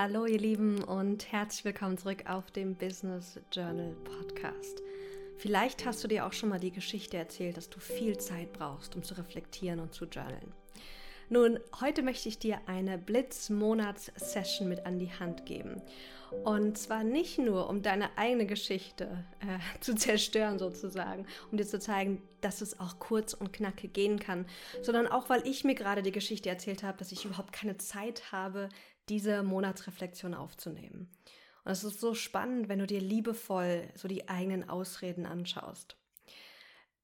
Hallo ihr Lieben und herzlich willkommen zurück auf dem Business Journal Podcast. Vielleicht hast du dir auch schon mal die Geschichte erzählt, dass du viel Zeit brauchst, um zu reflektieren und zu journalen. Nun, heute möchte ich dir eine Blitz-Monats-Session mit an die Hand geben. Und zwar nicht nur, um deine eigene Geschichte äh, zu zerstören sozusagen, um dir zu zeigen, dass es auch kurz und knackig gehen kann, sondern auch, weil ich mir gerade die Geschichte erzählt habe, dass ich überhaupt keine Zeit habe, diese Monatsreflexion aufzunehmen. Und es ist so spannend, wenn du dir liebevoll so die eigenen Ausreden anschaust.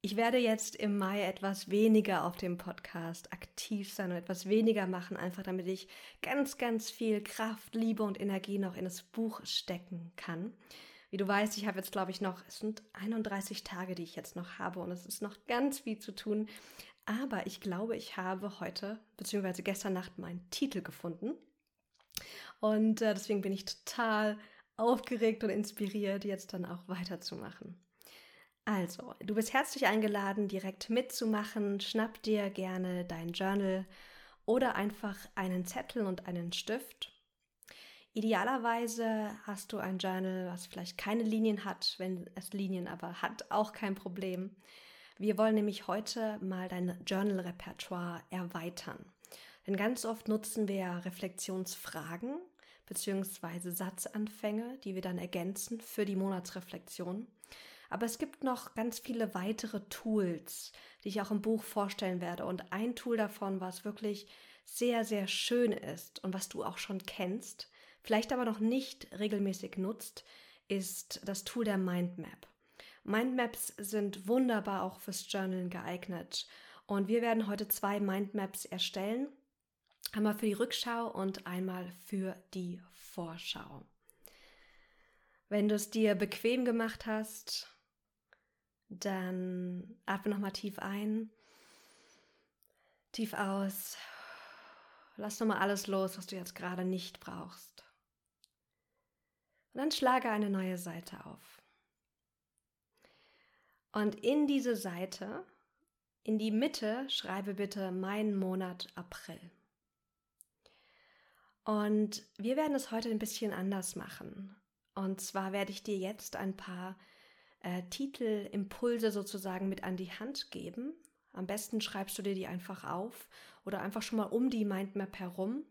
Ich werde jetzt im Mai etwas weniger auf dem Podcast aktiv sein und etwas weniger machen, einfach damit ich ganz, ganz viel Kraft, Liebe und Energie noch in das Buch stecken kann. Wie du weißt, ich habe jetzt, glaube ich, noch, es sind 31 Tage, die ich jetzt noch habe und es ist noch ganz viel zu tun. Aber ich glaube, ich habe heute bzw. gestern Nacht meinen Titel gefunden. Und äh, deswegen bin ich total aufgeregt und inspiriert, jetzt dann auch weiterzumachen. Also, du bist herzlich eingeladen, direkt mitzumachen. Schnapp dir gerne dein Journal oder einfach einen Zettel und einen Stift. Idealerweise hast du ein Journal, was vielleicht keine Linien hat. Wenn es Linien aber hat, auch kein Problem. Wir wollen nämlich heute mal dein Journal-Repertoire erweitern. Denn ganz oft nutzen wir Reflexionsfragen bzw. Satzanfänge, die wir dann ergänzen für die Monatsreflexion. Aber es gibt noch ganz viele weitere Tools, die ich auch im Buch vorstellen werde. Und ein Tool davon, was wirklich sehr, sehr schön ist und was du auch schon kennst, vielleicht aber noch nicht regelmäßig nutzt, ist das Tool der Mindmap. Mindmaps sind wunderbar auch fürs Journalen geeignet. Und wir werden heute zwei Mindmaps erstellen. Einmal für die Rückschau und einmal für die Vorschau. Wenn du es dir bequem gemacht hast, dann atme nochmal tief ein, tief aus. Lass nochmal alles los, was du jetzt gerade nicht brauchst. Und dann schlage eine neue Seite auf. Und in diese Seite, in die Mitte, schreibe bitte mein Monat April. Und wir werden es heute ein bisschen anders machen. Und zwar werde ich dir jetzt ein paar äh, Titelimpulse sozusagen mit an die Hand geben. Am besten schreibst du dir die einfach auf oder einfach schon mal um die Mindmap herum.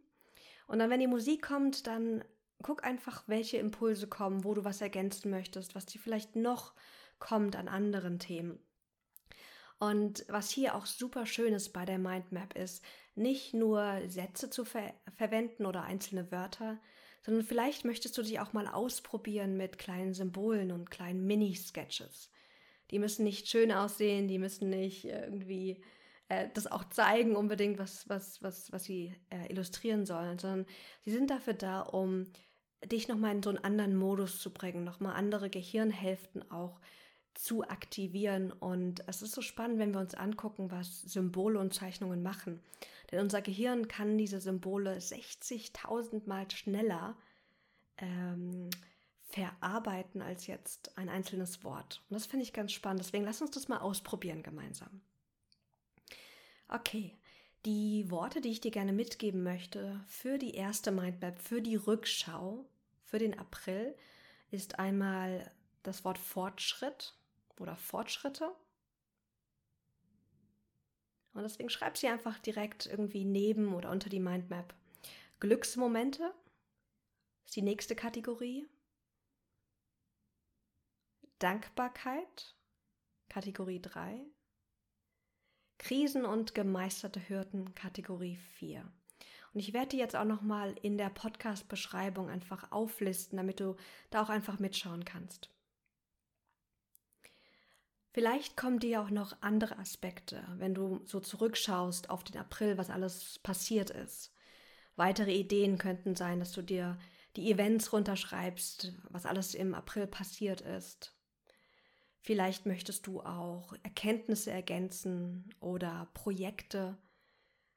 Und dann, wenn die Musik kommt, dann guck einfach, welche Impulse kommen, wo du was ergänzen möchtest, was dir vielleicht noch kommt an anderen Themen. Und was hier auch super schön ist bei der Mindmap ist, nicht nur Sätze zu ver verwenden oder einzelne Wörter, sondern vielleicht möchtest du dich auch mal ausprobieren mit kleinen Symbolen und kleinen Mini-Sketches. Die müssen nicht schön aussehen, die müssen nicht irgendwie äh, das auch zeigen unbedingt, was, was, was, was sie äh, illustrieren sollen, sondern sie sind dafür da, um dich nochmal in so einen anderen Modus zu bringen, nochmal andere Gehirnhälften auch zu aktivieren. Und es ist so spannend, wenn wir uns angucken, was Symbole und Zeichnungen machen. Denn unser Gehirn kann diese Symbole 60.000 Mal schneller ähm, verarbeiten als jetzt ein einzelnes Wort. Und das finde ich ganz spannend. Deswegen lass uns das mal ausprobieren gemeinsam. Okay, die Worte, die ich dir gerne mitgeben möchte für die erste Mindmap, für die Rückschau, für den April, ist einmal das Wort Fortschritt oder Fortschritte. Und deswegen schreib sie einfach direkt irgendwie neben oder unter die Mindmap. Glücksmomente ist die nächste Kategorie. Dankbarkeit, Kategorie 3. Krisen und gemeisterte Hürden, Kategorie 4. Und ich werde die jetzt auch nochmal in der Podcast-Beschreibung einfach auflisten, damit du da auch einfach mitschauen kannst. Vielleicht kommen dir auch noch andere Aspekte, wenn du so zurückschaust auf den April, was alles passiert ist. Weitere Ideen könnten sein, dass du dir die Events runterschreibst, was alles im April passiert ist. Vielleicht möchtest du auch Erkenntnisse ergänzen oder Projekte.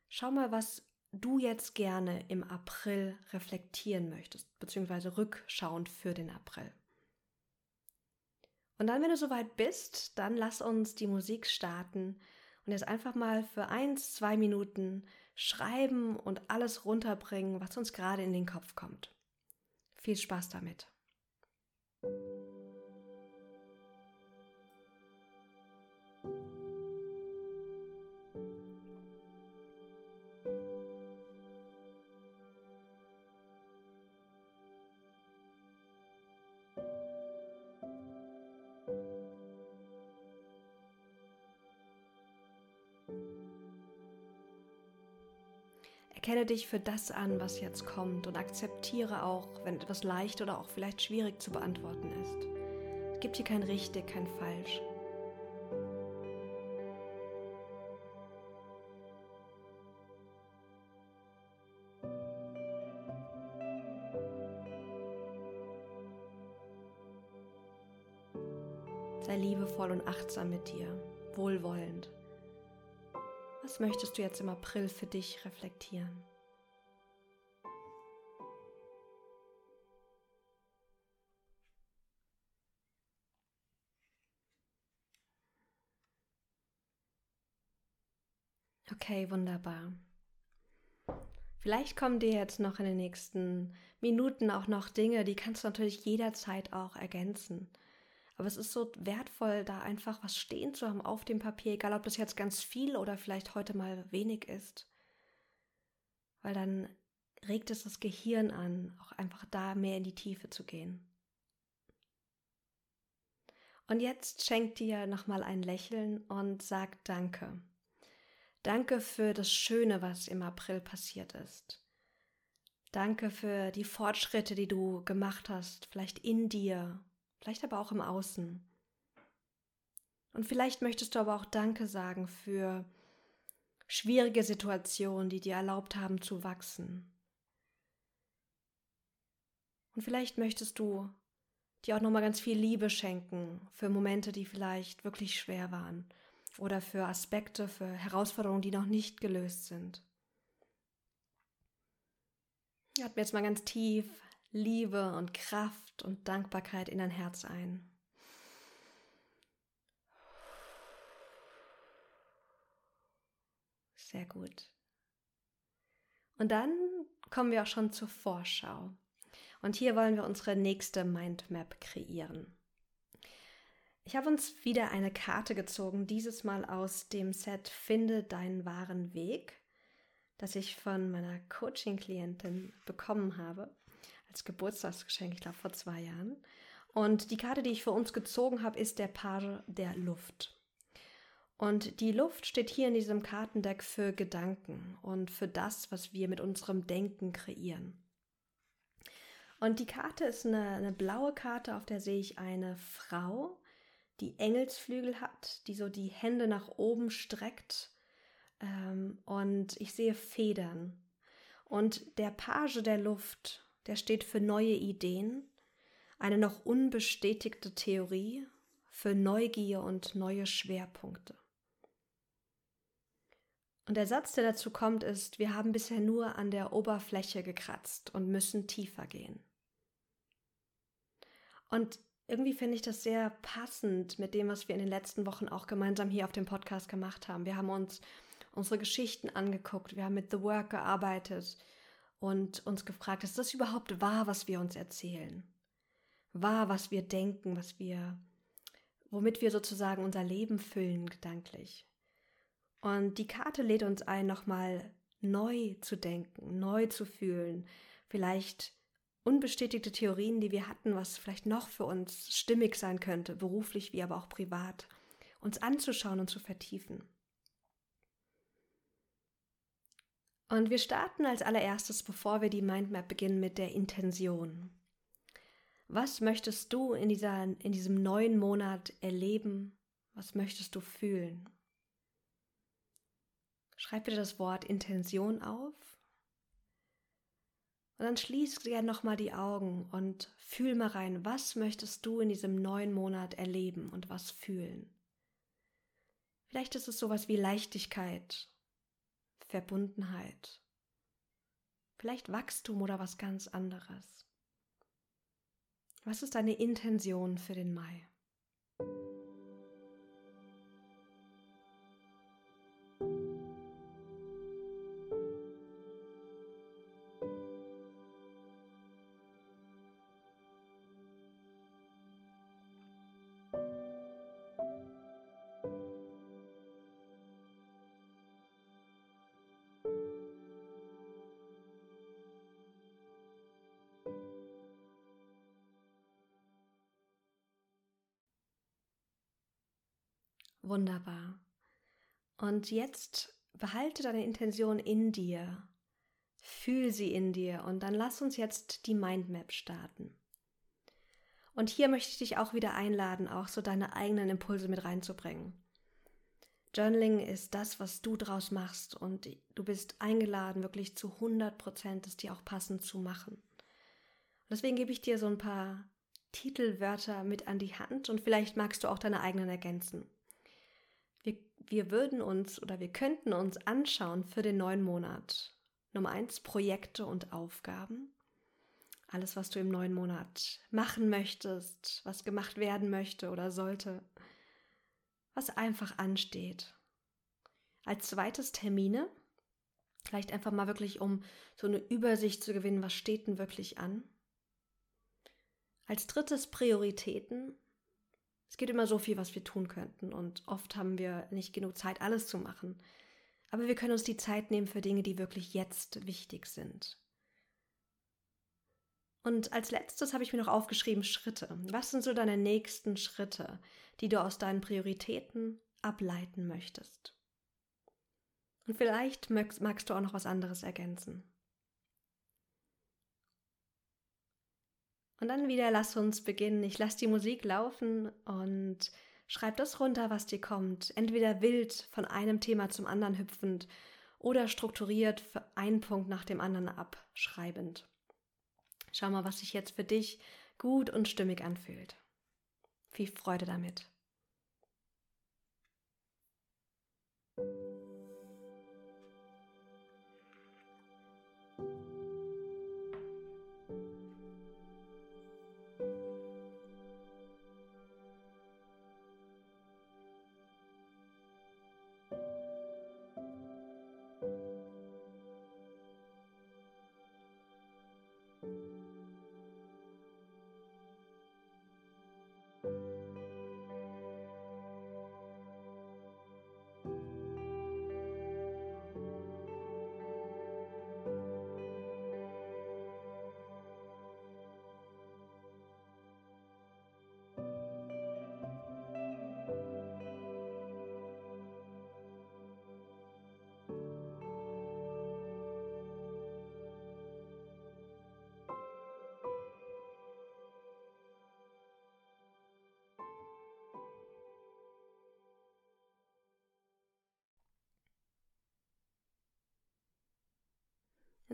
Schau mal, was du jetzt gerne im April reflektieren möchtest, beziehungsweise rückschauend für den April. Und dann, wenn du soweit bist, dann lass uns die Musik starten und jetzt einfach mal für eins, zwei Minuten schreiben und alles runterbringen, was uns gerade in den Kopf kommt. Viel Spaß damit. Erkenne dich für das an, was jetzt kommt und akzeptiere auch, wenn etwas leicht oder auch vielleicht schwierig zu beantworten ist. Es gibt hier kein richtig, kein falsch. Sei liebevoll und achtsam mit dir, wohlwollend. Was möchtest du jetzt im April für dich reflektieren? Okay, wunderbar. Vielleicht kommen dir jetzt noch in den nächsten Minuten auch noch Dinge, die kannst du natürlich jederzeit auch ergänzen. Aber es ist so wertvoll, da einfach was stehen zu haben auf dem Papier, egal ob das jetzt ganz viel oder vielleicht heute mal wenig ist. Weil dann regt es das Gehirn an, auch einfach da mehr in die Tiefe zu gehen. Und jetzt schenkt dir nochmal ein Lächeln und sag Danke. Danke für das Schöne, was im April passiert ist. Danke für die Fortschritte, die du gemacht hast, vielleicht in dir vielleicht aber auch im Außen. Und vielleicht möchtest du aber auch Danke sagen für schwierige Situationen, die dir erlaubt haben zu wachsen. Und vielleicht möchtest du dir auch nochmal ganz viel Liebe schenken für Momente, die vielleicht wirklich schwer waren oder für Aspekte, für Herausforderungen, die noch nicht gelöst sind. Atme jetzt mal ganz tief Liebe und Kraft und Dankbarkeit in dein Herz ein. Sehr gut. Und dann kommen wir auch schon zur Vorschau. Und hier wollen wir unsere nächste Mindmap kreieren. Ich habe uns wieder eine Karte gezogen, dieses Mal aus dem Set Finde deinen wahren Weg, das ich von meiner Coaching-Klientin bekommen habe als Geburtstagsgeschenk, ich glaube vor zwei Jahren. Und die Karte, die ich für uns gezogen habe, ist der Page der Luft. Und die Luft steht hier in diesem Kartendeck für Gedanken und für das, was wir mit unserem Denken kreieren. Und die Karte ist eine, eine blaue Karte, auf der sehe ich eine Frau, die Engelsflügel hat, die so die Hände nach oben streckt. Ähm, und ich sehe Federn. Und der Page der Luft der steht für neue Ideen, eine noch unbestätigte Theorie, für Neugier und neue Schwerpunkte. Und der Satz, der dazu kommt, ist, wir haben bisher nur an der Oberfläche gekratzt und müssen tiefer gehen. Und irgendwie finde ich das sehr passend mit dem, was wir in den letzten Wochen auch gemeinsam hier auf dem Podcast gemacht haben. Wir haben uns unsere Geschichten angeguckt, wir haben mit The Work gearbeitet, und uns gefragt, ist das überhaupt wahr, was wir uns erzählen? Wahr, was wir denken, was wir, womit wir sozusagen unser Leben füllen gedanklich. Und die Karte lädt uns ein, nochmal neu zu denken, neu zu fühlen, vielleicht unbestätigte Theorien, die wir hatten, was vielleicht noch für uns stimmig sein könnte, beruflich wie aber auch privat, uns anzuschauen und zu vertiefen. Und wir starten als allererstes, bevor wir die Mindmap beginnen, mit der Intention. Was möchtest du in, dieser, in diesem neuen Monat erleben? Was möchtest du fühlen? Schreib bitte das Wort Intention auf. Und dann schließ gerne nochmal die Augen und fühl mal rein, was möchtest du in diesem neuen Monat erleben und was fühlen? Vielleicht ist es sowas wie Leichtigkeit Verbundenheit, vielleicht Wachstum oder was ganz anderes. Was ist deine Intention für den Mai? Wunderbar. Und jetzt behalte deine Intention in dir. Fühl sie in dir und dann lass uns jetzt die Mindmap starten. Und hier möchte ich dich auch wieder einladen, auch so deine eigenen Impulse mit reinzubringen. Journaling ist das, was du draus machst und du bist eingeladen, wirklich zu 100 Prozent es dir auch passend zu machen. Deswegen gebe ich dir so ein paar Titelwörter mit an die Hand und vielleicht magst du auch deine eigenen ergänzen. Wir, würden uns oder wir könnten uns anschauen für den neuen Monat. Nummer eins, Projekte und Aufgaben. Alles, was du im neuen Monat machen möchtest, was gemacht werden möchte oder sollte was einfach ansteht. Als zweites Termine, vielleicht einfach mal wirklich, um so eine Übersicht zu gewinnen, was steht denn wirklich an. Als drittes Prioritäten. Es geht immer so viel, was wir tun könnten und oft haben wir nicht genug Zeit, alles zu machen. Aber wir können uns die Zeit nehmen für Dinge, die wirklich jetzt wichtig sind. Und als letztes habe ich mir noch aufgeschrieben Schritte. Was sind so deine nächsten Schritte, die du aus deinen Prioritäten ableiten möchtest? Und vielleicht magst du auch noch was anderes ergänzen. Und dann wieder lass uns beginnen. Ich lasse die Musik laufen und schreib das runter, was dir kommt. Entweder wild von einem Thema zum anderen hüpfend oder strukturiert für einen Punkt nach dem anderen abschreibend. Schau mal, was sich jetzt für dich gut und stimmig anfühlt. Viel Freude damit.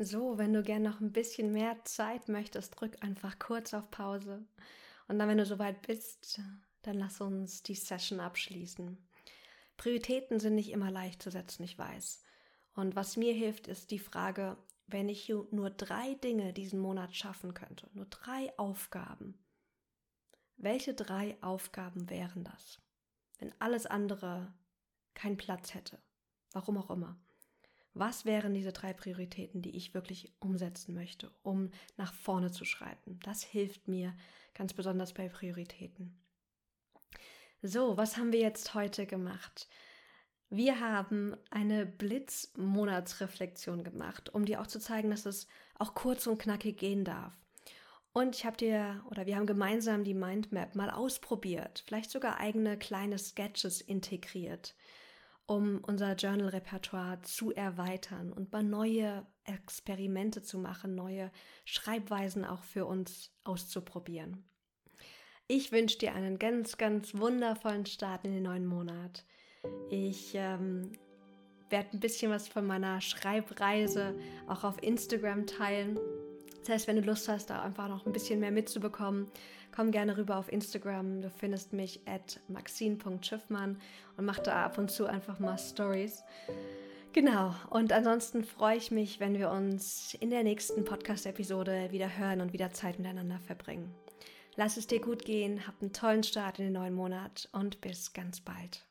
So, wenn du gern noch ein bisschen mehr Zeit möchtest, drück einfach kurz auf Pause. Und dann, wenn du soweit bist, dann lass uns die Session abschließen. Prioritäten sind nicht immer leicht zu setzen, ich weiß. Und was mir hilft, ist die Frage, wenn ich nur drei Dinge diesen Monat schaffen könnte, nur drei Aufgaben, welche drei Aufgaben wären das? Wenn alles andere keinen Platz hätte, warum auch immer. Was wären diese drei Prioritäten, die ich wirklich umsetzen möchte, um nach vorne zu schreiten? Das hilft mir ganz besonders bei Prioritäten. So, was haben wir jetzt heute gemacht? Wir haben eine Blitzmonatsreflexion gemacht, um dir auch zu zeigen, dass es auch kurz und knackig gehen darf. Und ich habe dir oder wir haben gemeinsam die Mindmap mal ausprobiert, vielleicht sogar eigene kleine Sketches integriert um unser Journal-Repertoire zu erweitern und mal neue Experimente zu machen, neue Schreibweisen auch für uns auszuprobieren. Ich wünsche dir einen ganz, ganz wundervollen Start in den neuen Monat. Ich ähm, werde ein bisschen was von meiner Schreibreise auch auf Instagram teilen. Das heißt, wenn du Lust hast, da einfach noch ein bisschen mehr mitzubekommen, komm gerne rüber auf Instagram. Du findest mich at maxine.schiffmann und mach da ab und zu einfach mal Stories. Genau, und ansonsten freue ich mich, wenn wir uns in der nächsten Podcast-Episode wieder hören und wieder Zeit miteinander verbringen. Lass es dir gut gehen, hab einen tollen Start in den neuen Monat und bis ganz bald.